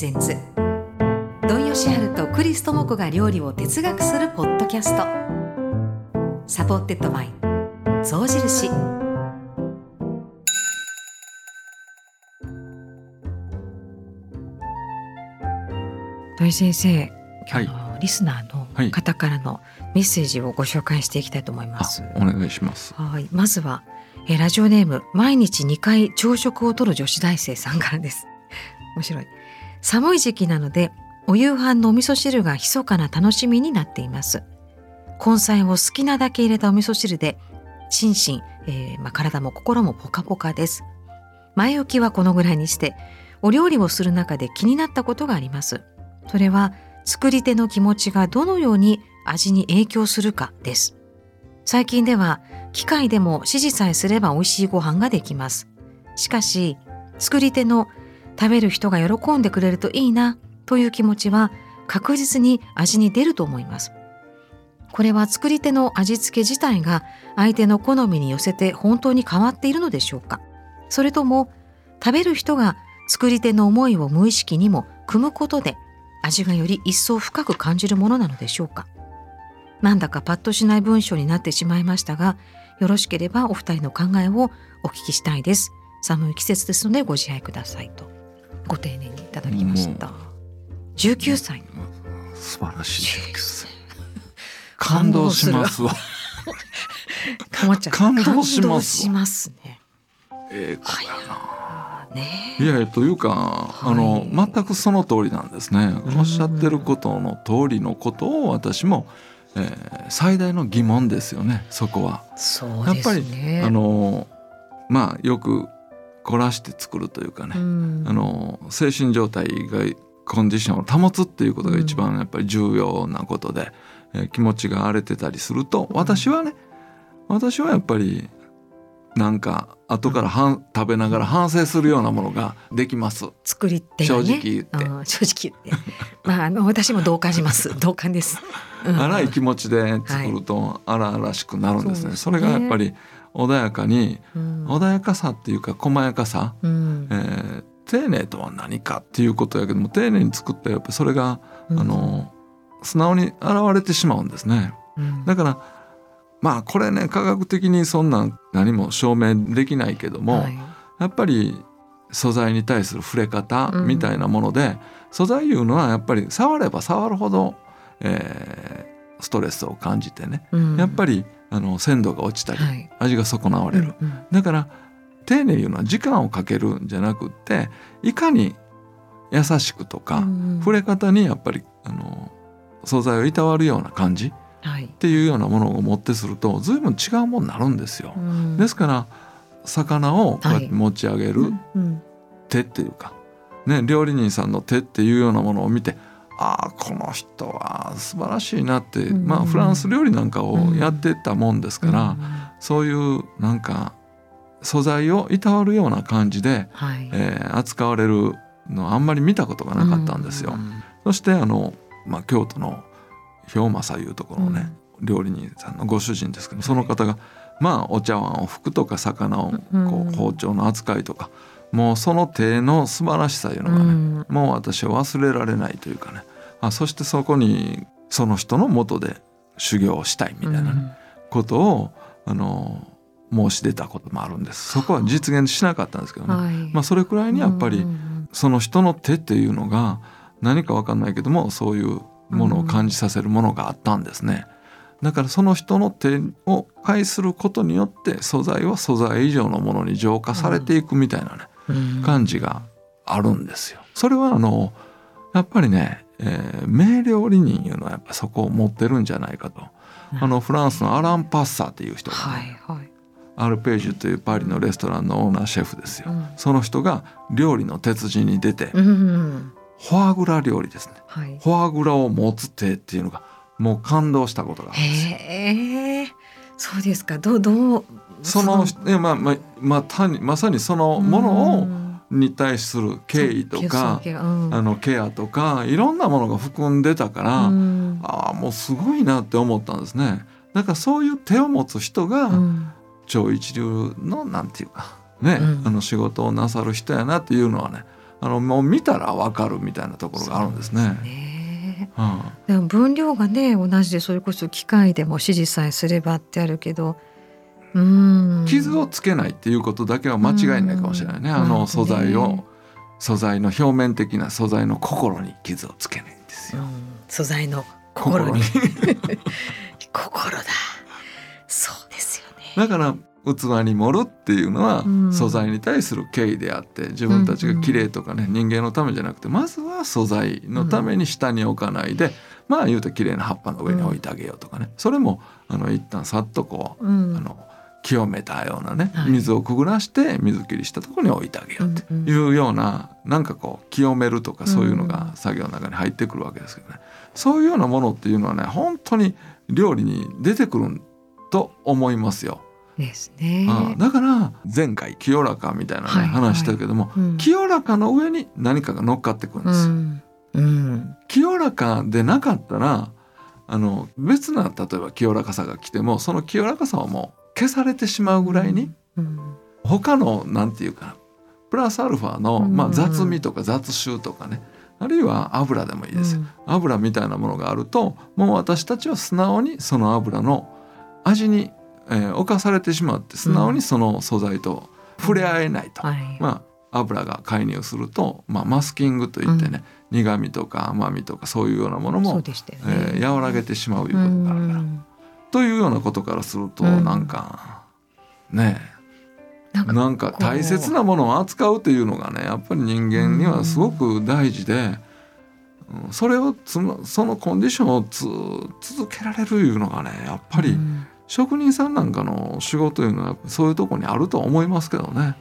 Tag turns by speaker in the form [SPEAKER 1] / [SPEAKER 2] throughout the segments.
[SPEAKER 1] presents 土井善晴とクリス智子が料理を哲学するポッドキャスト。 supported by 象印。土井先生今日のリスナーの方からのメッセージをご紹介していきたいと思います、
[SPEAKER 2] お願いします。
[SPEAKER 1] はい。まずはえラジオネーム毎日2回朝食をとる女子大生さんからです。面白い寒い時期なのでお夕飯のお味噌汁が密かな楽しみになっています。根菜を好きなだけ入れたお味噌汁で心身、えー、まあ、体も心もポカポカです。前置きはこのぐらいにしてお料理をする中で気になったことがあります。それは作り手の気持ちがどのように味に影響するかです。最近では機械でも指示さえすれば美味しいご飯ができます。しかし作り手の食べる人が喜んでくれるといいなという気持ちは確実に味に出ると思います。これは作り手の味付け自体が相手の好みに寄せて本当に変わっているのでしょうか。それとも食べる人が作り手の思いを無意識にも組むことで味がより一層深く感じるものなのでしょうか。なんだかパッとしない文章になってしまいましたがよろしければお二人の考えをお聞きしたいです。寒い季節ですのでご自愛くださいと。ご丁寧にいただきました。十九歳。
[SPEAKER 2] 素晴らしい19歳。感動しますわ。感動します。
[SPEAKER 1] しますね。
[SPEAKER 2] ええー、子やな。ね、いやというか、はい、あの全くその通りなんですね。おっしゃってることの通りのことを私も、えー、最大の疑問ですよね。そこは。
[SPEAKER 1] ね、やっぱり
[SPEAKER 2] あのまあよく凝らして作るというかね、うん、あの精神状態がコンディションを保つっていうことが一番やっぱり重要なことで、うん、え気持ちが荒れてたりすると私はね、うん、私はやっぱりなんか後からはん食べながら反省するようなものができます。
[SPEAKER 1] 作り手、
[SPEAKER 2] ね、正直言って。
[SPEAKER 1] 正直言って。まああの私も同感します。同感です。
[SPEAKER 2] 荒い気持ちで作ると荒々しくなるんですね。はい、それがやっぱり穏やかに、うん、穏やかさっていうか細やかさ、うん、えー、丁寧とは何かっていうことやけども丁寧に作ったらやっぱそれが、うん、あの素直に現れてしまうんですね。だからまあこれね科学的にそんな何も証明できないけども、はい、やっぱり素材に対する触れ方みたいなもので、素材いうのはやっぱり触れば触るほど、えー、ストレスを感じてね、やっぱりあの鮮度が落ちたり、はい、味が損なわれる、うんうん、だから丁寧いうのは時間をかけるんじゃなくっていかに優しくとか、うんうん、触れ方にやっぱりあの素材をいたわるような感じ、はい、っていうようなものを持ってすると随分違うものになるんですよ。うん、ですから魚をこうやって持ち上げる手っていうか、ね、料理人さんの手っていうようなものを見てああこの人は素晴らしいなって、うん、まあフランス料理なんかをやってたもんですから、うん、そういうなんか素材をいたわるような感じで、はい、えー、扱われるのあんまり見たことがなかったんですよ。うん、そしてあの、まあ、京都の氷政いうところのね、料理人さんのご主人ですけどその方が、まあお茶碗を拭くとか魚をこう包丁の扱いとか。もうその手の素晴らしさいうのがね、もう私は忘れられないというかねあそしてそこにその人のもとで修行をしたいみたいな、ことをあの申し出たこともあるんです。そこは実現しなかったんですけどね、はい、まあ、それくらいにやっぱりその人の手っていうのが何か分かんないけどもそういうものを感じさせるものがあったんですね。だからその人の手を介することによって素材は素材以上のものに浄化されていくみたいなね、感じがあるんですよ。それはあのやっぱりねえー、名料理人いうのはやっぱそこを持ってるんじゃないかと。あのフランスのアラン・パッサーっていう人が、ね、はいはい、アルページュというパリのレストランのオーナーシェフですよ、うん、その人が料理の鉄人に出て、うん、フォアグラ料理ですね、はい、フォアグラを持つ手っていうのがもう感動したことがあるんです
[SPEAKER 1] へえ。そうですか。どうどう
[SPEAKER 2] そのえまあまあまあ、まさにそのものを、に対する敬意とか、うん、あのケアとかいろんなものが含んでたから、うん、ああもうすごいなって思ったんですね。だからそういう手を持つ人が、超一流のなんていうかね、あの仕事をなさる人やなっていうのはねあのもう見たらわかるみたいなところがあるんですね。
[SPEAKER 1] ね。うん、でも分量がね同じでそれこそ機械でも指示さえすればってあるけど
[SPEAKER 2] うん傷をつけないっていうことだけは間違いないかもしれないね。あの素材を。素材の表面的な素材の心に傷をつけないんですよ。
[SPEAKER 1] 素材の心に。心だ。そうですよね。
[SPEAKER 2] だから器に盛るっていうのは素材に対する敬意であって自分たちが綺麗とかね人間のためじゃなくてまずは素材のために下に置かないでまあ言うと綺麗な葉っぱの上に置いてあげようとかね。それもあの一旦さっとこうあの清めたようなね水をくぐらして水切りしたところに置いてあげようっていうようななんかこう清めるとかそういうのが作業の中に入ってくるわけですけどね。そういうようなものっていうのはね本当に料理に出てくると思いますよ。
[SPEAKER 1] ですね、
[SPEAKER 2] ああだから前回清らかみたいなね、はいはい、話したけども、うん、清らかの上に何かが乗っかってくるんです。よ。うん。うん、清らかでなかったらあの別な例えば清らかさが来てもその清らかさはもう消されてしまうぐらいに、うん、他のなんていうかプラスアルファの、まあ、雑味とか雑臭とかね。あるいは油でもいいですよ、うん、油みたいなものがあるともう私たちは素直にその油の味に、えー、侵されてしまって素直にその素材と触れ合えないと、うん。はい、まあ油が介入すると、まあ、マスキングといってね、うん、苦味とか甘みとかそういうようなものも、ね。えー、和らげてしまういうことがあるから。というようなことからすると、うん、なんかねなんか大切なものを扱うというのがねやっぱり人間にはすごく大事で、うん、それをつそのコンディションをつ続けられるいうのがねやっぱり職人さんなんかの仕事いうのはそういうとこにあると思いますけどね。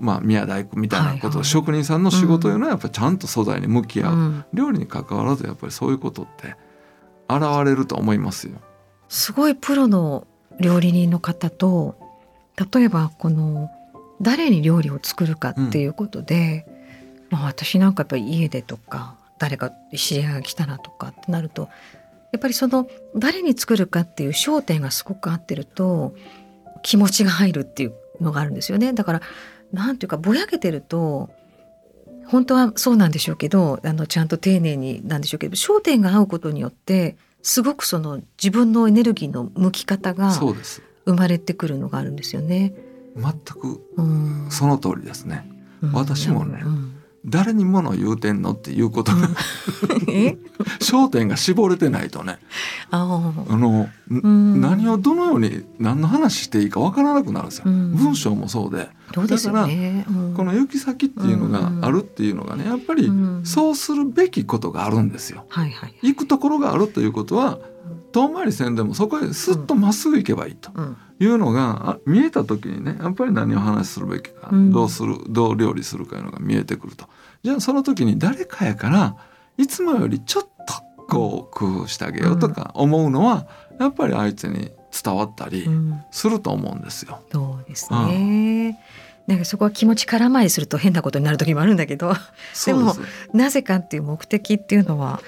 [SPEAKER 2] まあ、宮大工みたいなこと、はいはい、職人さんの仕事いうのはやっぱりちゃんと素材に向き合う、うん、料理に関わらずやっぱりそういうことって現れると思いますよ。
[SPEAKER 1] すごいプロの料理人の方と例えばこの誰に料理を作るかっていうことで、うん、まあ、私なんかやっぱり家でとか誰か知り合いが来たなとかってなるとやっぱりその誰に作るかっていう焦点がすごく合ってると気持ちが入るっていうのがあるんですよね。だからなんていうかぼやけてると本当はそうなんでしょうけどあのちゃんと丁寧になんでしょうけど焦点が合うことによってすごくその自分のエネルギーの向き方が生まれてくるのがあるんですよね。
[SPEAKER 2] 全くその通りですね。私もね、うん誰に物を言うてんのっていうことが 焦点が絞れてないとね。あの何をどのように何の話していいかわからなくなるんですよ。文章もそうで。だから、この行き先っていうのがあるっていうのがねやっぱりそうするべきことがあるんですよ。行くところがあるということは遠回りせんでもそこへすっとまっすぐ行けばいいというのが見えた時にねやっぱり何を話するべきか、どうするどう料理するかいうのが見えてくるとじゃあその時に誰かやからいつもよりちょっとこう工夫してあげようとか思うのはやっぱり相手に伝わったりすると思うんですよ。
[SPEAKER 1] そうですね、なんかそこは気持ち空回りすると変なことになる時もあるんだけど。でもなぜかっていう目的っていうのは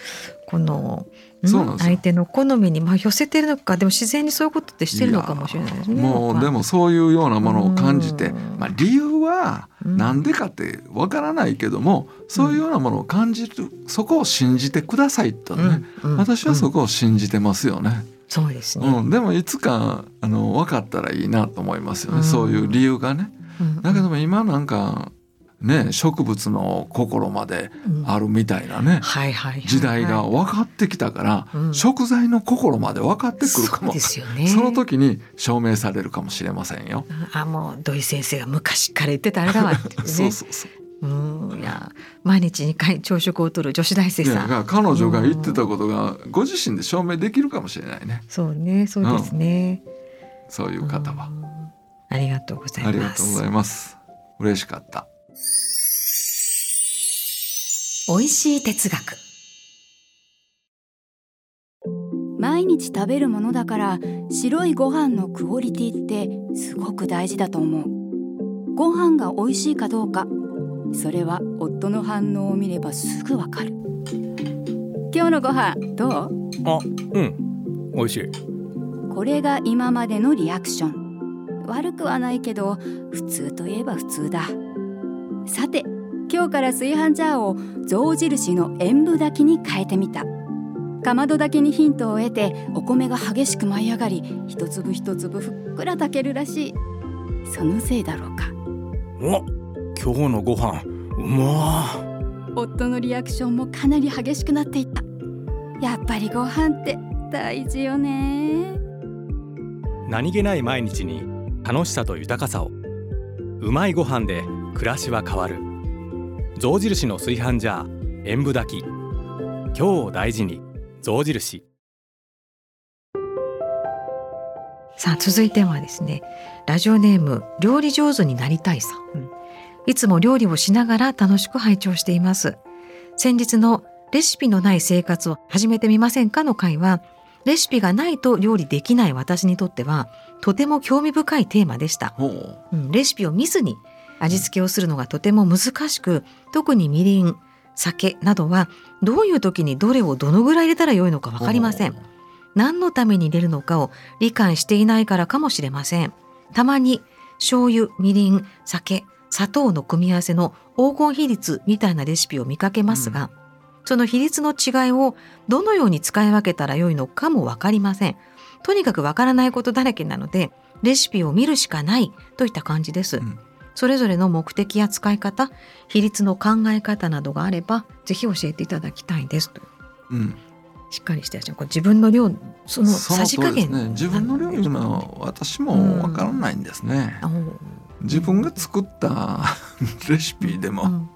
[SPEAKER 1] この相手の好みにまあ寄せてるのかでも自然にそういうことってしてるのかもしれないですね。
[SPEAKER 2] もうでもそういうようなものを感じて、まあ、理由は何でかってわからないけども、そういうようなものを感じるそこを信じてくださいとね、私はそこを信じてますよね。
[SPEAKER 1] そうですね、
[SPEAKER 2] うん、でもいつかあの分かったらいいなと思いますよね、そういう理由がね。だけども今なんかね、植物の心まであるみたいなね、時代が分かってきたから、うん、食材の心まで分かってくるかも。そ,、ね、その時に証明されるかもしれませんよ。
[SPEAKER 1] あもう土井先生が昔から言ってたあれだわって、ね、そうそうそうう。ん。いや毎日2回朝食をとる女子大生さん。
[SPEAKER 2] が彼女が言ってたことがご自身で証明できるかもしれないね。
[SPEAKER 1] そうねそうですね、うん、
[SPEAKER 2] そういう方は。
[SPEAKER 1] ありがとうございます。あ
[SPEAKER 2] りがとうございます。嬉しかった。
[SPEAKER 1] 美味しい哲学。
[SPEAKER 3] 毎日食べるものだから白いご飯のクオリティってすごく大事だと思う。ご飯が美味しいかどうかそれは夫の反応を見ればすぐわかる。今日のご飯どう？
[SPEAKER 4] あうん。美味しい。
[SPEAKER 3] これが今までのリアクション。悪くはないけど普通といえば普通だ。さて今日から炊飯ジャーを象印の塩分炊きに変えてみた。かまど炊きにヒントを得てお米が激しく舞い上がり一粒一粒ふっくら炊けるらしい。そのせいだろうか。
[SPEAKER 4] お今日のご飯うま
[SPEAKER 3] 夫のリアクションもかなり激しくなっていった。やっぱりご飯って大事よね。
[SPEAKER 5] 何気ない毎日に楽しさと豊かさを。うまいご飯で暮らしは変わる象印の炊飯ジャー塩分炊き。今日を大事に象印。
[SPEAKER 1] さあ続いてはですねラジオネーム料理上手になりたいさん、いつも料理をしながら楽しく拝聴しています。先日のレシピのない生活を始めてみませんかの回はレシピがないと料理できない私にとってはとても興味深いテーマでした、う。ん、レシピを見ずに味付けをするのがとても難しく特にみりん酒などはどういう時にどれをどのぐらい入れたらよいのか分かりません。何のために入れるのかを理解していないからかもしれません。たまに醤油みりん酒砂糖の組み合わせの黄金比率みたいなレシピを見かけますが、うん。その比率の違いをどのように使い分けたらよいのかも分かりません。とにかく分からないことだらけなのでレシピを見るしかないといった感じです。うん、それぞれの目的や使い方比率の考え方などがあればぜひ教えていただきたいです。と。うん。しっかりしてこ自分の量そのさじ加減、
[SPEAKER 2] ね、自分の量いうのは私もわからないんですね、うん、自分が作った レシピでも、うん、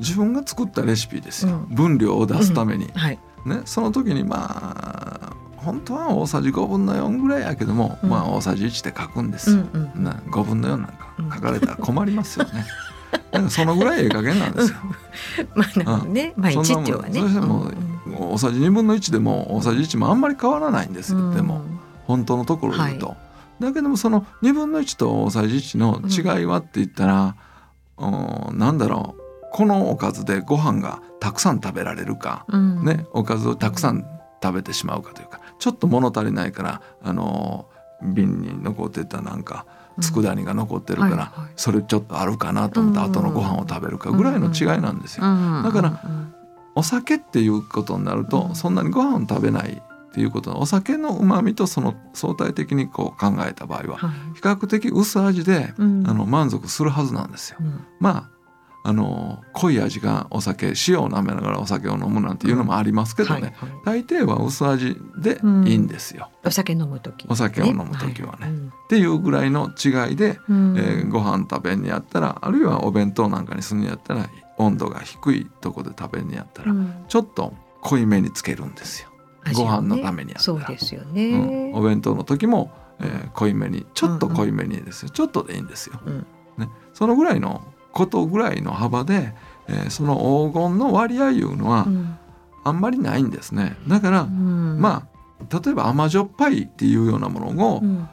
[SPEAKER 2] 自分が作ったレシピですよ、うん、分量を出すために、はい、ね、その時にまあ本当は大さじ5分の4ぐらいやけども、まあ大さじ1で書くんですよ、うんうん、5分の4なんか書かれたら困りますよね。なんかそのぐらいええ加減なんですよ。
[SPEAKER 1] まあなね、まあ一丁はね。
[SPEAKER 2] そしてもう、大さじ2分の1でも大さじ1もあんまり変わらないんです。よ、でも本当のところ言うと。はい、だけどもその2分の1と大さじ1の違いはって言ったら、うん、なんだろう。このおかずでご飯がたくさん食べられるか、うん、ね、おかずをたくさん食べてしまうかというかちょっと物足りないからあの瓶に残ってたなんか佃煮が残ってるから、それちょっとあるかなと思って後のご飯を食べるかぐらいの違いなんですよ。だからお酒っていうことになると、そんなにご飯を食べないっていうことお酒のうまみとその相対的にこう考えた場合は比較的薄味で、あの満足するはずなんですよ。まああの濃い味がお酒塩を舐めながらお酒を飲むなんていうのもありますけどね、うんはいはい、大抵は薄味でいいんですよ、
[SPEAKER 1] うん、お酒飲む時、
[SPEAKER 2] ね、お酒を飲む時はね、はい、っていうぐらいの違いで、うん、えー、ご飯食べんにやったらあるいはお弁当なんかにするにやったら温度が低いとこで食べんにやったら、ちょっと濃いめにつけるんですよ、ね、ご飯のためにやったら。
[SPEAKER 1] そうですよね、
[SPEAKER 2] お弁当の時も、えー、濃いめにちょっと濃いめにですよ、ちょっとでいいんですよ、ね、そのぐらいのことぐらいの幅で、えー、その黄金の割合いうのはあんまりないんですね。だから、うん、まあ例えば甘じょっぱいっていうようなものを、うん、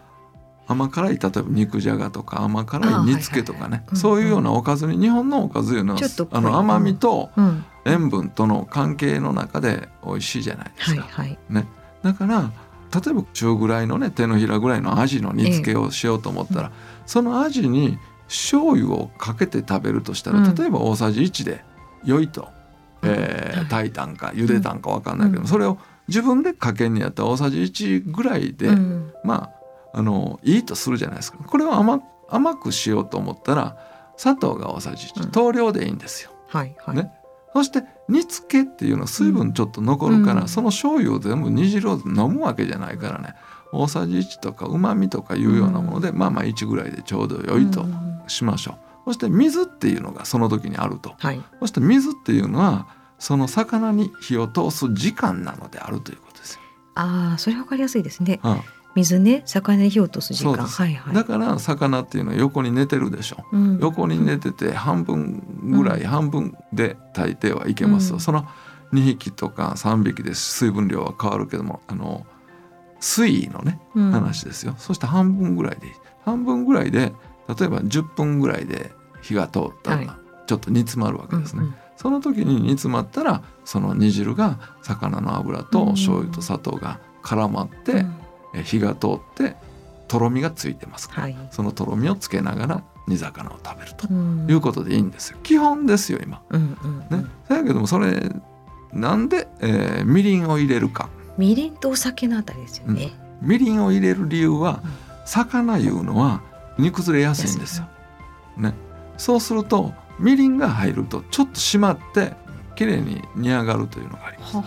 [SPEAKER 2] 甘辛い例えば肉じゃがとか甘辛い煮付けとかね、そういうようなおかずに日本のおかずいうのはあの甘みと塩分との関係の中で美味しいじゃないですか。はいはい、ね、だから例えば中ぐらいのね手のひらぐらいのアジの煮付けをしようと思ったら、ええ、そのアジに醤油をかけて食べるとしたら、例えば大さじ1で良いと、えー、炊いたんか茹でたんか分かんないけど、それを自分でかけんにやったら大さじ1ぐらいで、まああのいいとするじゃないですか。これを甘甘くしようと思ったら砂糖が大さじ1等量でいいんですよ。はいはい。ね、そして煮付けっていうのは水分ちょっと残るから、その醤油を全部煮汁を飲むわけじゃないからね。大さじ1とかうまみとかいうようなもので、まあまあ1ぐらいでちょうど良いとしましょう。そして水っていうのがその時にあると、はい、そして水っていうのはその魚に火を通す時間なのであるということです
[SPEAKER 1] ああそれわかりやすいですね。うん、水ね魚に火を通す時間。
[SPEAKER 2] はいはい、だから魚っていうのは横に寝てるでしょ、う。ん、横に寝てて半分ぐらい、うん、半分で大抵はいけます、うん、その2匹とか3匹で水分量は変わるけどもあの水位のね、話ですよ。そして半分ぐらいで半分ぐらいで例えば10分ぐらいで火が通ったらちょっと煮詰まるわけですね。はいうんうん、その時に煮詰まったらその煮汁が魚の油と醤油と砂糖が絡まって、うん、火が通ってとろみがついてますから、はい、そのとろみをつけながら煮魚を食べるということでいいんですよ。基本ですよ今。うんうんうん、ね、だけどもそれなんで、えー、みりんを入れるか。
[SPEAKER 1] みりんとお酒のあたりですよね。
[SPEAKER 2] うん、みりんを入れる理由は、魚いうのは煮崩れやすいんですよ。ね、そうするとみりんが入るとちょっと締まって綺麗に煮上がるというのがあります。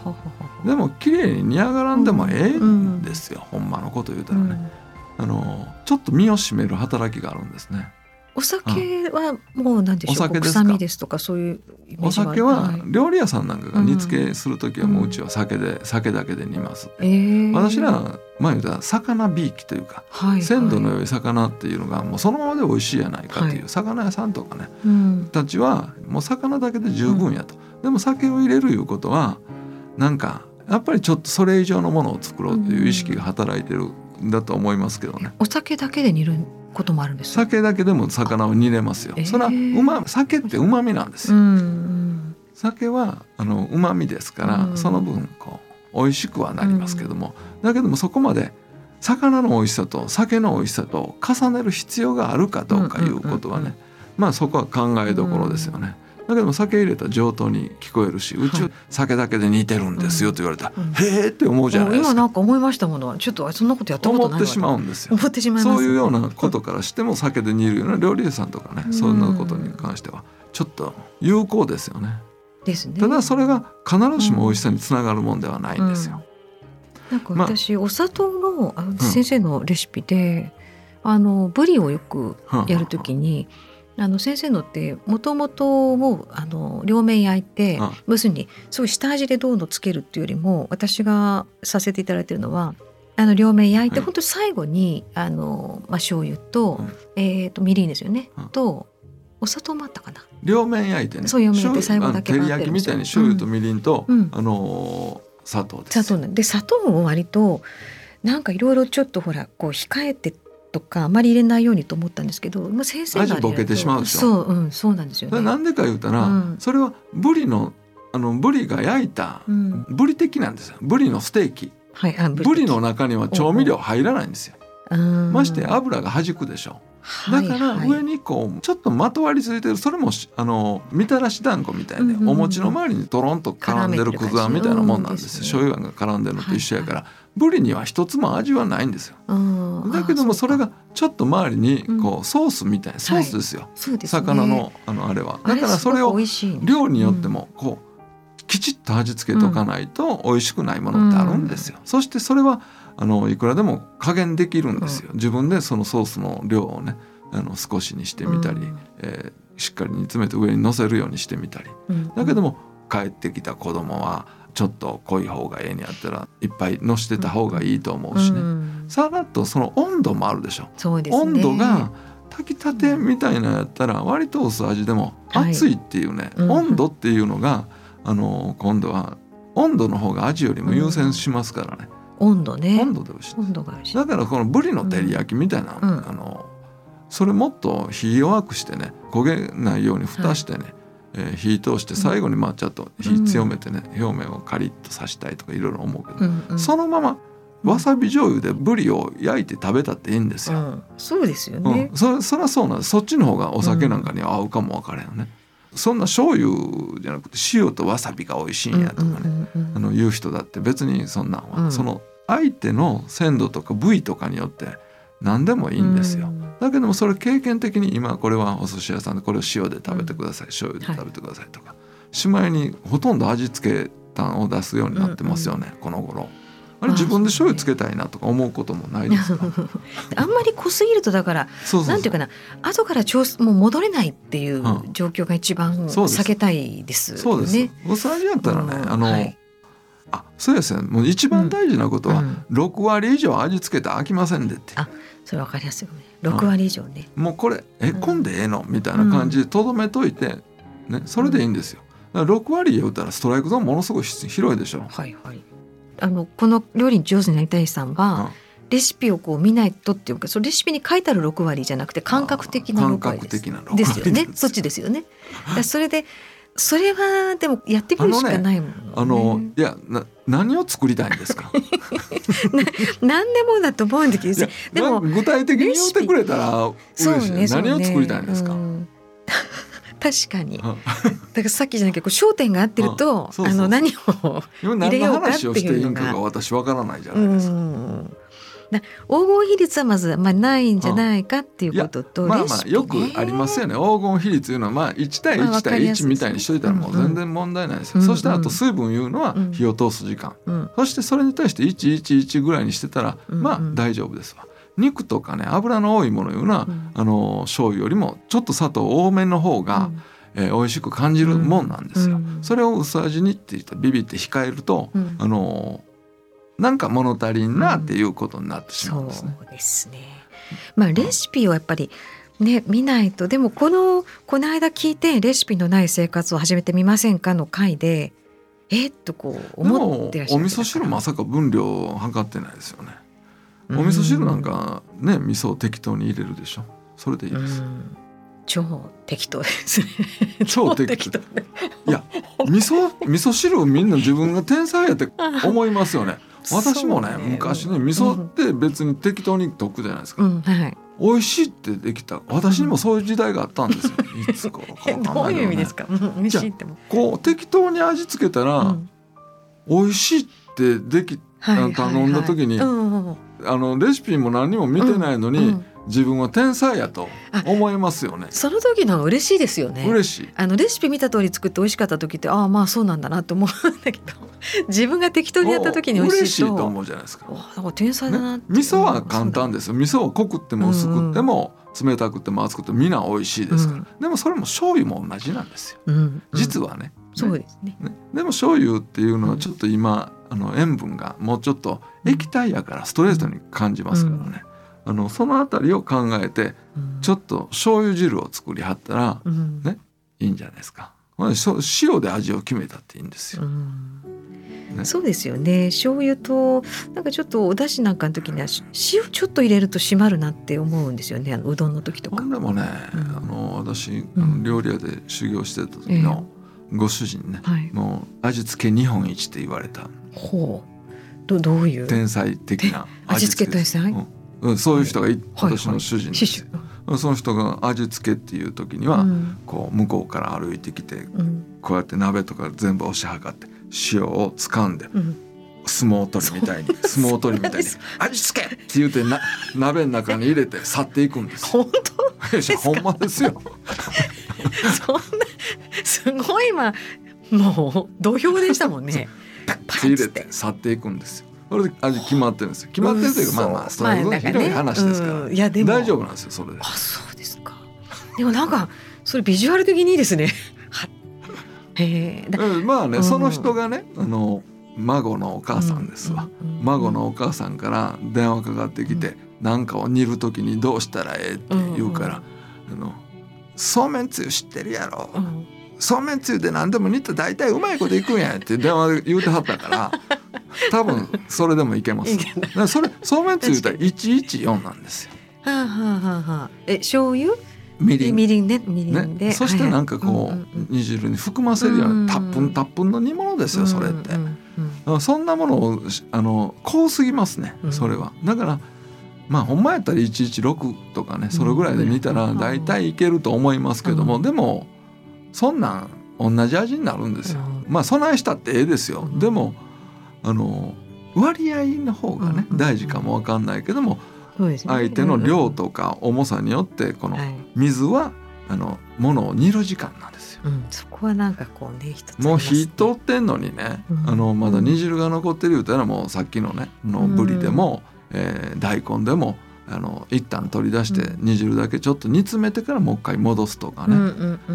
[SPEAKER 2] でも綺麗に煮上がらんでもええんですよ、うん、ほんまのこと言うたらね、うん、あのちょっと身を締める働きがあるんですね。
[SPEAKER 1] お酒はもう何でしょう、お酒臭みですとかそういう
[SPEAKER 2] お酒は料理屋さんなんかが煮付けする時はもううちは酒で、酒だけで煮ます、えー、私ら前言った魚びいきというか、はい、鮮度の良い魚っていうのがもうそのままで美味しいやないかっていう、魚屋さんとかね、うん、たちはもう魚だけで十分やと、うん、でも酒を入れるいうことはなんかやっぱりちょっとそれ以上のものを作ろうという意識が働いてるんだと思いますけどね。
[SPEAKER 1] お酒だけで煮ることもあるんです
[SPEAKER 2] 酒だけでも魚を煮れますよ。それはうま酒って旨味なんですよ。酒はあの旨味ですから、その分こう美味しくはなりますけども、だけどもそこまで魚の美味しさと酒の美味しさと重ねる必要があるかどうかいうことはね、まあそこは考えどころですよね。だけども酒入れたら上等に聞こえるしうちは酒だけで似てるんですよと言われたら、へえって思うじゃないですか。
[SPEAKER 1] 今なんか思いましたものちょっとそんなことやったこと
[SPEAKER 2] ない思ってしまうんですよ。
[SPEAKER 1] 思ってしまい
[SPEAKER 2] そういうようなことからしても酒で煮るような料理屋さんとかねそんなことに関してはちょっと有効ですよね。
[SPEAKER 1] ですね。
[SPEAKER 2] ただそれが必ずしも美味しさにつながるもんではないんですよ。
[SPEAKER 1] なんか私、お砂糖の先生のレシピで、あのブリをよくやるときに、あの先生のってもともともあの両面焼いて要するにすごい下味でどうのつけるっていうよりも私がさせていただいてるのはあの両面焼いて、はい、本当最後にあの、まあ、醤油と,、うん、えーと、みりんですよね、うん、とお砂糖もあったかな。
[SPEAKER 2] 両面焼いてね。
[SPEAKER 1] そう両面焼いて最後だけ
[SPEAKER 2] 照り焼きみたいに醤油とみりんと、うん、あのー、砂糖です。
[SPEAKER 1] 砂糖で砂糖を割となんかいろいろちょっとほらこう控えてとかあまり入れないようにと思ったんですけど、まあ、先生
[SPEAKER 2] がボケてしまうでしょ？
[SPEAKER 1] そう、うん、そうなんですよ、ね、
[SPEAKER 2] なんでか言うたら、うん、それはブリのあのブリが焼いた、うん、ブリ的なんですよ。ブリのステーキ、はい、ブリの中には調味料入らないんですよ。まして油が弾くでしょ。だから上にこうちょっとまとわりついてるそれもあのみたらし団子みたいで、お餅の周りにとろんと絡んでるくずあんみたいなもんなんですよ、醤油あんが絡んでるのと一緒やから、ブリには一つも味はないんですよ。だけどもそれがちょっと周りにこうソースみたいなソースですよ、魚のあのあれは。だからそれを量によってもこうきちっと味付けとかないと美味しくないものってあるんですよ。そしてそれはあのいくらでも加減できるんですよ。自分でそのソースの量をねあの少しにしてみたり、えー、しっかり煮詰めて上に乗せるようにしてみたり。だけども帰ってきた子供はちょっと濃い方がええにやったらいっぱいのしてた方がいいと思うしね、うん、さらっとその温度もあるでしょ。
[SPEAKER 1] そうです、
[SPEAKER 2] ね、温度が炊きたてみたいなやったら割と薄味でも熱いっていうね、はい、温度っていうのが、あの今度は温度の方が味よりも優先しますからね、
[SPEAKER 1] うん、温度ね。
[SPEAKER 2] 温度で美味しい。だからこのブリの照り焼きみたいな、うん、あのそれもっと火弱くしてね焦げないように蓋してね、はいえー、火通して最後にまあちょっと火強めてね、うん、表面をカリッとさしたいとかいろいろ思うけど、うんうん、そのままわさび醤油でブリを焼いて食べたっていいんですよ。うん、
[SPEAKER 1] そうですよね。
[SPEAKER 2] うん、そそりゃそうなんです。そっちの方がお酒なんかに合うかも分からんよね。そんな醤油じゃなくて塩とわさびが美味しいんやとかね、あの言う人だって別にそんなんは、その相手の鮮度とか部位とかによって何でもいいんですよ、うん、だけどもそれ経験的に今これはお寿司屋さんでこれを塩で食べてください、うん、醤油で食べてくださいとか、はい、しまいにほとんど味付け単を出すようになってますよね、うん。うん、この頃。あれ自分で醤油つけたいなとか思うこともないですか？
[SPEAKER 1] あんまり濃すぎるとだからなんていうかな後から調もう戻れないっていう状況が一番避けたいですよね。そうです。
[SPEAKER 2] 薄味やったらね、あの、はいあそうですね。もう一番大事なことは、6割以上味付けて飽きませんでって。
[SPEAKER 1] あそれ分かりやすいよね。6割以上ね。
[SPEAKER 2] もうこれえこん。でええの？みたいな感じでとどめといて、ね、それでいいんですよ。だから6割言うたらストライクゾーンものすごい広いでしょ。
[SPEAKER 1] はいはい、あのこの料理上手になりたいさんは、レシピをこう見ないとっていうかそのレシピに書いてある6割じゃなくて感覚的な6割です。です。よね。そっちですよね。それでそれはでもやってみるしかないもん、ね、
[SPEAKER 2] あの、ね、いやな何を作りたいんですか？
[SPEAKER 1] 何でもだと思うんだけどでも
[SPEAKER 2] 具体的に言ってくれたら嬉しい、ね、何を作りたいんですか、
[SPEAKER 1] 確かに。だからさっきじゃなくて焦点が合ってるとあの何を入れようかっていうのが。
[SPEAKER 2] 私わからないじゃないですか。
[SPEAKER 1] 黄金比率はまず、まあ、ないんじゃないかっていうことと、
[SPEAKER 2] まあまあよくありますよね。黄金比率いうのはまあ1対1対1みたいにしといたらもう全然問題ないですよ、うん。うん、そしてあと水分いうのは火を通す時間、うん、そしてそれに対して111ぐらいにしてたらまあ大丈夫ですわ。肉とかね油の多いものいうのは、うん、あの醤油よりもちょっと砂糖多めの方が、うん、えー、美味しく感じるもんなんですよ。うん、それを薄味にって言ってビビって控えると、うん、あのなんか物足りんなっていうことになってしまうんですね。
[SPEAKER 1] そうですね。まあレシピをやっぱりね見ないとでもこのこの間聞いてレシピのない生活を始めてみませんかの回でえっとこう思ってらっしゃる
[SPEAKER 2] お味噌汁まさか分量を測ってないですよね。お味噌汁なんかね味噌を適当に入れるでしょそれでいいです。
[SPEAKER 1] 超適当ですね。
[SPEAKER 2] 超適当。いや味噌 味噌汁をみんな自分が天才やって思いますよね。私もね昔ね味噌って別に適当に溶くじゃないですか。うん。はい、美味しいってできた私にもそういう時代があったんですよ。いつ頃か
[SPEAKER 1] かどういう意味ですか？美味しいっても。
[SPEAKER 2] こう適当に味付けたら、うん、美味しいってでき、はい、頼んだ時に、あのレシピも何も見てないのに、うんうん自分は天才やと思いますよね。
[SPEAKER 1] その時のが嬉しいですよね。
[SPEAKER 2] 嬉しい。
[SPEAKER 1] あのレシピ見た通り作って美味しかった時ってああまあそうなんだなと思うんだけど、自分が適当にやった時に美味しいと
[SPEAKER 2] 嬉しいと思うじゃないですか。
[SPEAKER 1] だから天才だな、
[SPEAKER 2] ね、味噌は簡単ですよ。味噌を濃くっても薄くっても、冷たくても熱くてもみんな美味しいですから、うん、でもそれも醤油も同じなんですよ。うん、実はね。ね
[SPEAKER 1] そうですね、
[SPEAKER 2] ね、でも醤油っていうのはちょっと今、あの塩分がもうちょっと液体やからストレートに感じますからね。あのその辺りを考えて、ちょっと醤油汁を作りはったら、ねいいんじゃないですか。塩で味を決めたっていいんですよ。
[SPEAKER 1] ね、そうですよね。醤油となんかちょっとお出汁なんかの時には塩ちょっと入れると締まるなって思うんですよね。あのうどんの時とか。
[SPEAKER 2] でもね、うん、あの私、うん、料理屋で修行してた時のご主人ね、えーはい、もう味付け日本一って言われた。
[SPEAKER 1] ほう。どどういう？
[SPEAKER 2] 天才的な
[SPEAKER 1] 味付け天才、うん
[SPEAKER 2] うん、そういう人がい、私の主人でその人が味付けっていう時には、うん、こう向こうから歩いてきて、うん、こうやって鍋とか全部押し量って塩を掴んで、相撲取りみたいに相撲取りみたいに「味付け!」って言うてな鍋の中に入れて去っていくんです
[SPEAKER 1] 本当
[SPEAKER 2] ですほんまですよ。
[SPEAKER 1] そんなすごい今もう土俵でしたもんね。
[SPEAKER 2] パッ入れて去っていくんですよ。それで味決まってるんですよ。決まってるというかまあまあそれは広い話ですから、いやでも。大丈夫なんですよそれで。
[SPEAKER 1] あそうですか。でもなんかそれビジュアル的にいいですね。
[SPEAKER 2] へえまあね、その人がねあの孫のお母さんですわ、孫のお母さんから電話かかってきて何、かを煮る時にどうしたらええって言うから、あのそうめんつゆ知ってるやろ、そうめんつゆで何でも煮て大体うまいこといくんやって電話で言うてはったから多分それでもいけます。それそうめんつゆたら一一四なんですよ。
[SPEAKER 1] はあはあはあ。え醤油？
[SPEAKER 2] みりん。
[SPEAKER 1] みりんでみりんで。
[SPEAKER 2] ね、そしてなんかこう、煮汁に含ませるようなたっぷんたっぷんの煮物ですよそれって。そんなものをあのこうすぎますねそれは。だから。まあほんまやったら116とかねそれぐらいで見たら大体いけると思いますけども、でもそんなん同じ味になるんですよ。まあそないしたってええですよ。でもあの割合の方がね、大事かも分かんないけども、相手の量とか重さによってこの水は、あのものを煮る時間なんですよ。
[SPEAKER 1] うん、そこはなんかこうね一つ、
[SPEAKER 2] ね、もう火通ってんのにね、うん、あのまだ煮汁が残ってる言うたらもうさっきのねのぶりでも、うん、えー、大根でもあの一旦取り出して煮汁だけちょっと煮詰めてからもう一回戻すとかね、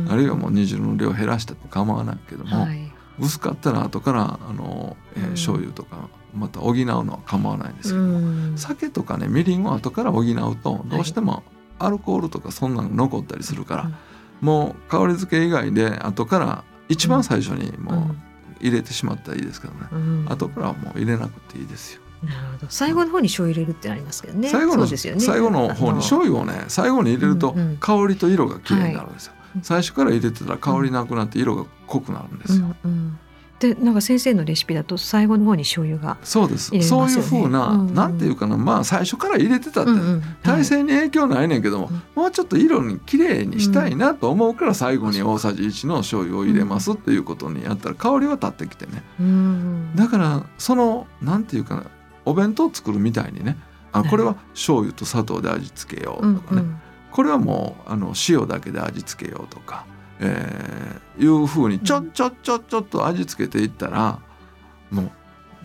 [SPEAKER 2] あるいはもう煮汁の量減らしても構わないけども、はい、薄かったら後からあの、えー、醤油とかまた補うのは構わないんですけど、うん、酒とかねみりんを後から補うとどうしてもアルコールとかそんなの残ったりするから、はい、もう香り付け以外で後から一番最初にもう入れてしまったらいいですけどね、うん、後からはもう入れなくていいですよ。
[SPEAKER 1] なるほど。最後の方に醤油入れるってありますけどね。
[SPEAKER 2] 最後の、ね、最後の方に醤油をね最後に入れると香りと色がきれいになるんですよ、はい最初から入れてたら香りなくなって色が濃くなるんですよ。
[SPEAKER 1] うんうん。でなんか先生のレシピだと最後の方に醤油が
[SPEAKER 2] そうです、
[SPEAKER 1] ね、
[SPEAKER 2] そういうふうな、うんうん、なんていうかなまあ最初から入れてたって、うんうん、体勢に影響ないねんけども、はい、もうちょっと色に綺麗にしたいなと思うから最後に大さじ1の醤油を入れますっていうことにやったら香りは立ってきてね、うん、だからそのなんていうかなお弁当作るみたいにね。あこれは醤油と砂糖で味付けようとかね、うんうん、これはもうあの塩だけで味付けようとか。えー、いうふうにちょちょちょちょっと味付けていったらもう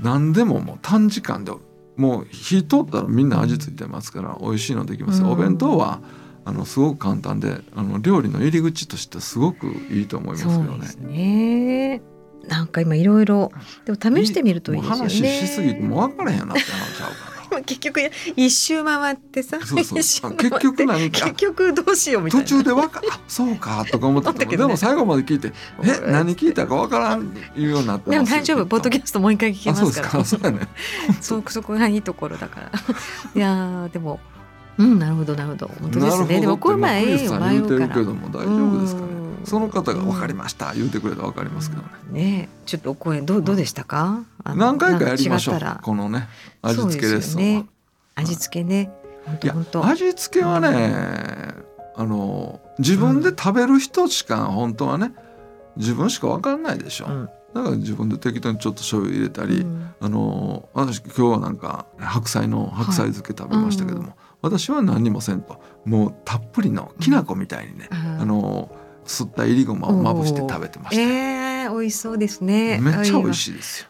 [SPEAKER 2] 何でももう短時間でもう火通ったらみんな味付いてますから美味しいのできます、うん、お弁当はあのすごく簡単であの料理の入り口としてすごくいいと思いますよ
[SPEAKER 1] ね。ねなんか今いろいろでも試してみるといいですよね。
[SPEAKER 2] 話ししすぎてもう分からへんよなって話ちゃうか
[SPEAKER 1] 結局一周回ってさ
[SPEAKER 2] そうそう。結局何
[SPEAKER 1] 結局どうしようみたい
[SPEAKER 2] な。途中でわかそうかとか思ってたけど、ね、でも最後まで聞いてえ何聞いたかわからんいうようになって
[SPEAKER 1] でも大丈夫。ポッドキャストもう一回聞きますから。
[SPEAKER 2] そうやね。
[SPEAKER 1] そそこがいいところだから。いやでも。うんなるほどなるほど。本当ですね。でもこれ前ええよ
[SPEAKER 2] 迷うからけども大丈夫ですかねその方が分かりました、言うてくれたら分かりますけどね。
[SPEAKER 1] ねちょっとお声どうどうでしたか？
[SPEAKER 2] 何回かやりましょう。このね味付けですね。
[SPEAKER 1] 味付けね。
[SPEAKER 2] いや味付けはね、あの自分で食べる人しか本当はね自分しか分かんないでしょ。うん。だから自分で適当にちょっと醤油入れたり、うん、あの私今日はなんか白菜の白菜漬け食べましたけども、はいうん、私は何にもせんと。もうたっぷりのきな粉みたいにね、うん、あの吸ったいりごまをまぶして食べてました。
[SPEAKER 1] えー、美味しそうですね。
[SPEAKER 2] めっちゃ美味しいですよ。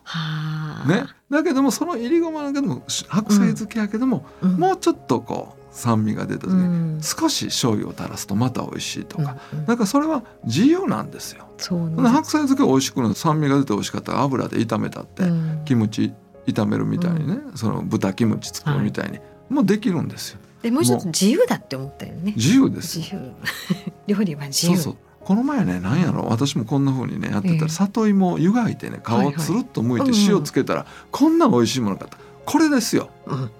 [SPEAKER 2] ね、だけどもそのいりごまだけども白菜漬けやけども、うん、もうちょっとこう酸味が出た時に、うん、少し醤油を垂らすとまた美味しいとか、うんうん、なんかそれは自由なんですよ。そう白菜漬け美味しくな酸味が出て美味しかったら油で炒めたって、うん、キムチ炒めるみたいにね、その豚キムチ作るみたいに、はい、もうできるんですよ。
[SPEAKER 1] でもう一つ自由だって思ったよね。
[SPEAKER 2] 自由です。
[SPEAKER 1] 自由。料理は自由。そうそう。
[SPEAKER 2] この前ね何やろ？私もこんな風にねやってたら里芋を湯がいてね皮をつるっと剥いて塩つけたらこんな美味しいものかった。これですよ、うん、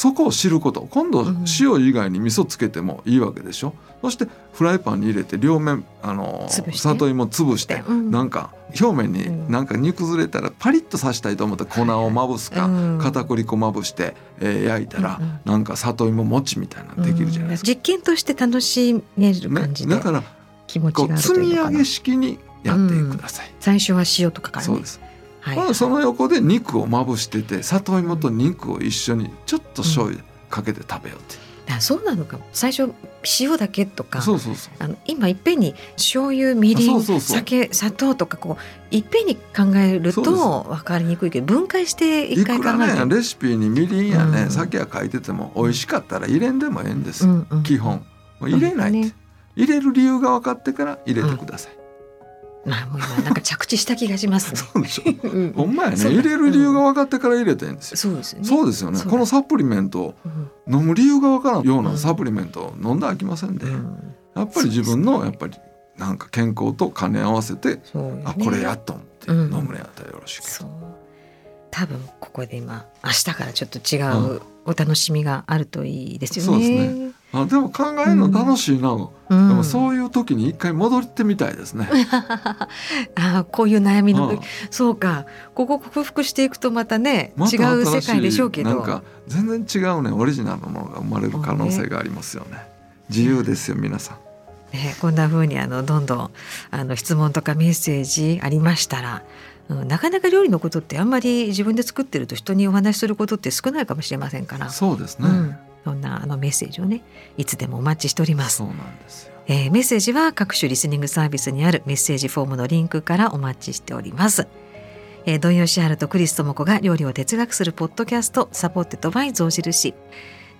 [SPEAKER 2] そこを知ること。今度塩以外に味噌つけてもいいわけでしょ。そしてフライパンに入れて両面あの里芋潰して、うん、なんか表面になんか煮崩れたらパリッとさしたいと思ったら粉をまぶすか、うん、片栗粉まぶして、えー、焼いたら、うん、なんか里芋餅みたいなのできるじゃないですか。
[SPEAKER 1] 実験として楽しめる感じ
[SPEAKER 2] で、ね、だから気持ちが積み上げ式にやってください、うん、
[SPEAKER 1] 最初は塩とかから、
[SPEAKER 2] ね、そうです、はい、その横で肉をまぶしてて里芋と肉を一緒にちょっと醤油かけて食べようって、
[SPEAKER 1] う。ん、そうなのか。も最初塩だけとか。
[SPEAKER 2] そうそうそう。
[SPEAKER 1] あの今いっぺんに醤油みりん酒砂糖とかこういっぺんに考えると分かりにくいけど分解して一回考える。
[SPEAKER 2] ねレシピにみりんやね、うん、酒は書いてても美味しかったら入れんでもええんです、うんうん、基本。入れないね。入れる理由が分かってから入れてください。
[SPEAKER 1] うん、まあもう今なんか着地した気がしますね。
[SPEAKER 2] そうでしょ。うん、ほんまやね入れる理由が分かってから入れてんですよ。
[SPEAKER 1] そうですよね。
[SPEAKER 2] そうですよね。このサプリメントを飲む理由が分からんようなサプリメントを飲んで飽きませんで、やっぱり自分のやっぱりなんか健康と兼ね合わせて、ね、あこれやっと思って飲むのやったらよろしいけど。
[SPEAKER 1] 多分ここで今明日からちょっと違うお楽しみがあるといいですよね。
[SPEAKER 2] そうですね。あでも考えるの楽しいな、うん、でもそういう時に一回戻ってみたいですね。
[SPEAKER 1] あこういう悩みの時、そうか。ここ克服していくとまたね、ま、違う世界でしょうけど。
[SPEAKER 2] なんか全然違うねオリジナルのものが生まれる可能性がありますよね。ね。自由ですよ皆さん。
[SPEAKER 1] ね、こんな風にあのどんどんあの質問とかメッセージありましたらうん、なかなか料理のことってあんまり自分で作ってると人にお話しすることって少ないかもしれませんから。
[SPEAKER 2] そうですね、うん、
[SPEAKER 1] そんなあのメッセージをねいつでもお待ちしております。
[SPEAKER 2] そうなんですよ、
[SPEAKER 1] えー、メッセージは各種リスニングサービスにあるメッセージフォームのリンクからお待ちしております。えー、土井善晴とクリス智子が料理を哲学するポッドキャスト supported by 象印。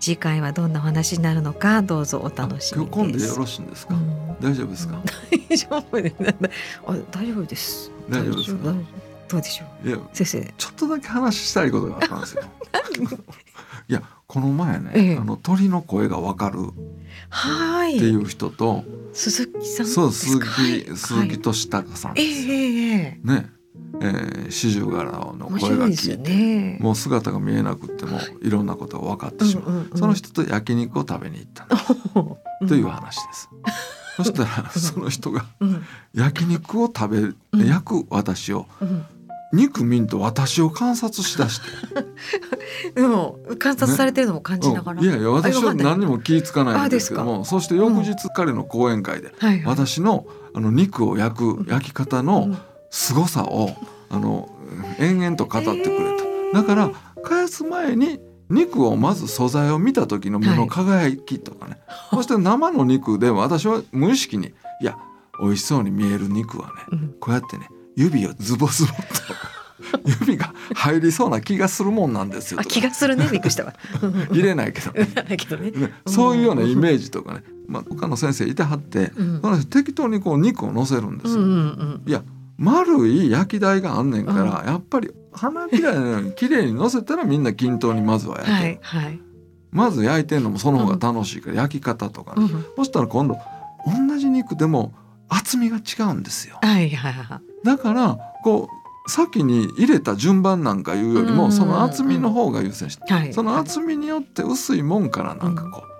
[SPEAKER 1] 次回はどんなお話になるのかどうぞお楽しみ
[SPEAKER 2] 今日でよろしいんですか、うん、大丈夫ですか、
[SPEAKER 1] 大丈夫です。あ大丈夫です。
[SPEAKER 2] 大丈夫ですか？
[SPEAKER 1] どうでしょう？先生。
[SPEAKER 2] ちょっとだけ話したいことがあったんですよ いやこの前ね、ええ、あの鳥の声がわかる。っていう人と
[SPEAKER 1] 鈴木さん
[SPEAKER 2] そう鈴木、はい、鈴木俊孝さんですよ、えね。えー、四十柄の声が聞いて、ね、もう姿が見えなくてもい。ろんなことが分かってしまう。うんうんうん、その人と焼肉を食べに行った という話です。そしたらその人が焼肉を食べ、焼く私を、肉見んと私を観察しだして。
[SPEAKER 1] でも観察されてるのも感じながら、
[SPEAKER 2] ね。うん、いやいや私は何にも気付かないんですけどもそして翌日彼の講演会で、うん私のあの肉を焼く焼き方の凄さを、あの延々と語ってくれた、えー、だから返す前に肉をまず素材を見た時の目の輝きとかね、はい、そして生の肉で私は無意識にいや美味しそうに見える肉はね、うん、こうやってね指をズボズボと 指が入りそうな気がするもんなんですよ。
[SPEAKER 1] 気がするね。びっくりしたわ。
[SPEAKER 2] 入れないけど、ね。ね、そういうようなイメージとかね、まあ他の先生いてはって、うん、適当にこう肉を乗せるんですよ。うんうんうん、いや丸い焼き台があんねんから、うん、やっぱり花びらの 綺麗に乗せたらみんな均等にまずは焼。はいはい、まず焼いてんのもその方が楽しいから、焼き方とかね、そしたら今度同じ肉でも厚みが違うんですよ。はいはいはい、だからこう先に入れた順番なんかいうよりもその厚みの方が優先して、はい、その厚みによって薄いもんからなんかこう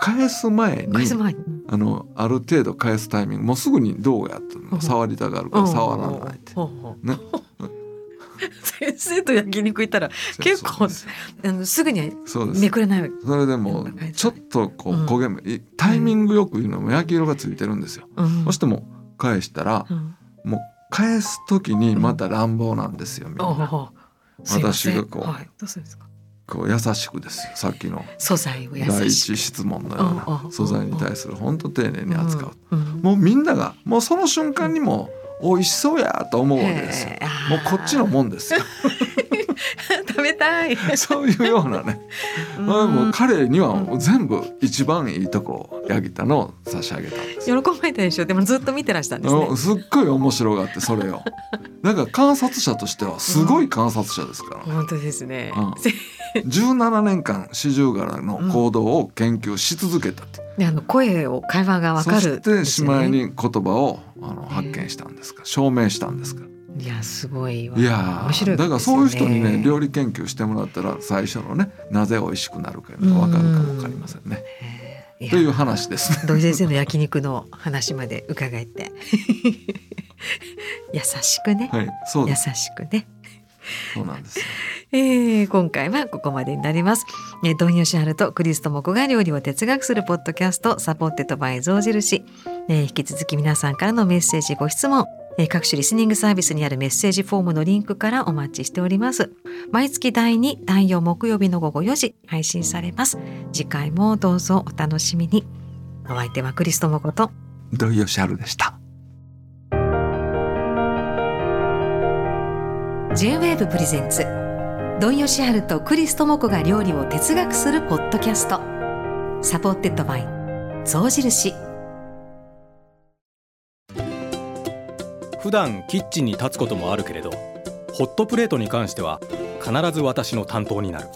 [SPEAKER 2] 返す前にあのある程度返すタイミングもうすぐにどうやって触りたがるから触らないって。ね。
[SPEAKER 1] 先生と焼肉行ったら結構あのすぐにめくれない。
[SPEAKER 2] それでもちょっとこう焦げ目、うん、タイミングよく言うのも焼き色がついてるんですよ、うん、そしても返したら、うん、もう返す時にまた乱暴なんですよ、みんな。私がこう、はい、どうするんですか？こう優しくですよさっきの。
[SPEAKER 1] 素材を
[SPEAKER 2] 第一質問のような素材に対する本当丁寧に扱う、もうみんながもうその瞬間にも美味しそうやと思うわけです。よもうこっちのもんですよ。
[SPEAKER 1] 食べたい。
[SPEAKER 2] そういうようなね、うん、もう彼には全部一番いいとこヤギタのを差し上げたんです。喜
[SPEAKER 1] ばれたでしょ。でもずっと見てらしたんですね。
[SPEAKER 2] すっごい面白がってそれをだから観察者としてはすごい観察者ですから、
[SPEAKER 1] うん、本当ですね、
[SPEAKER 2] うん、17年間四十柄の行動を研究し続けたって、
[SPEAKER 1] うん、あの声を会話がわかる、ね、そ
[SPEAKER 2] してしまいに言葉をあの発見したんですか？証明したんですか？
[SPEAKER 1] いやすごい
[SPEAKER 2] いや面白い、ね、だからそういう人にね料理研究してもらったら最初のねなぜ美味しくなるかが分かるかも分かりませんね。という話です、
[SPEAKER 1] ね。土井先生の焼肉の話まで伺えて優しくね、はい、そう優しくね。
[SPEAKER 2] そうなんです、
[SPEAKER 1] えー、今回はここまでになります。えー、ドンヨシハルとクリストモコが料理を哲学するポッドキャスト supported by 象印、えー、引き続き皆さんからのメッセージご質問各種リスニングサービスにあるメッセージフォームのリンクからお待ちしております。毎月第2、第4木曜日の午後4時配信されます。次回もどうぞお楽しみに。お相手はクリストモコと
[SPEAKER 2] 土井善晴でした。
[SPEAKER 1] J-WAVE プレゼンツ土井善晴とクリストモコが料理を哲学するポッドキャスト。supported by 象印。
[SPEAKER 5] 普段キッチンに立つこともあるけれどホットプレートに関しては必ず私の担当になる。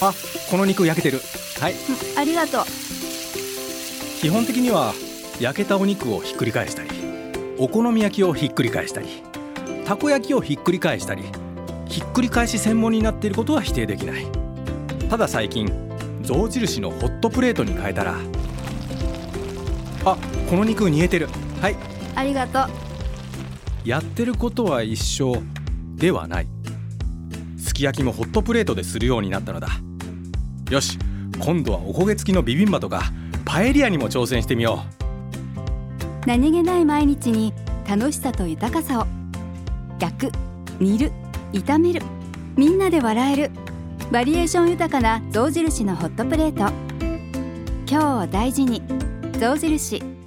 [SPEAKER 5] あこの肉焼けてる。はい。
[SPEAKER 3] ありがとう。
[SPEAKER 5] 基本的には焼けたお肉をひっくり返したりお好み焼きをひっくり返したりたこ焼きをひっくり返したりひっくり返し専門になっていることは否定できない。ただ最近象印のホットプレートに変えたらあこの肉煮えてる。はい。
[SPEAKER 3] ありがとう。
[SPEAKER 5] やってることは一緒ではない。すき焼きもホットプレートでするようになったのだ。よし今度はおこげ付きのビビンバとかパエリアにも挑戦してみよ
[SPEAKER 3] う。何気ない毎日に楽しさと豊かさを焼く煮る炒める。みんなで笑える。バリエーション豊かな象印のホットプレート。今日を大事に。象印。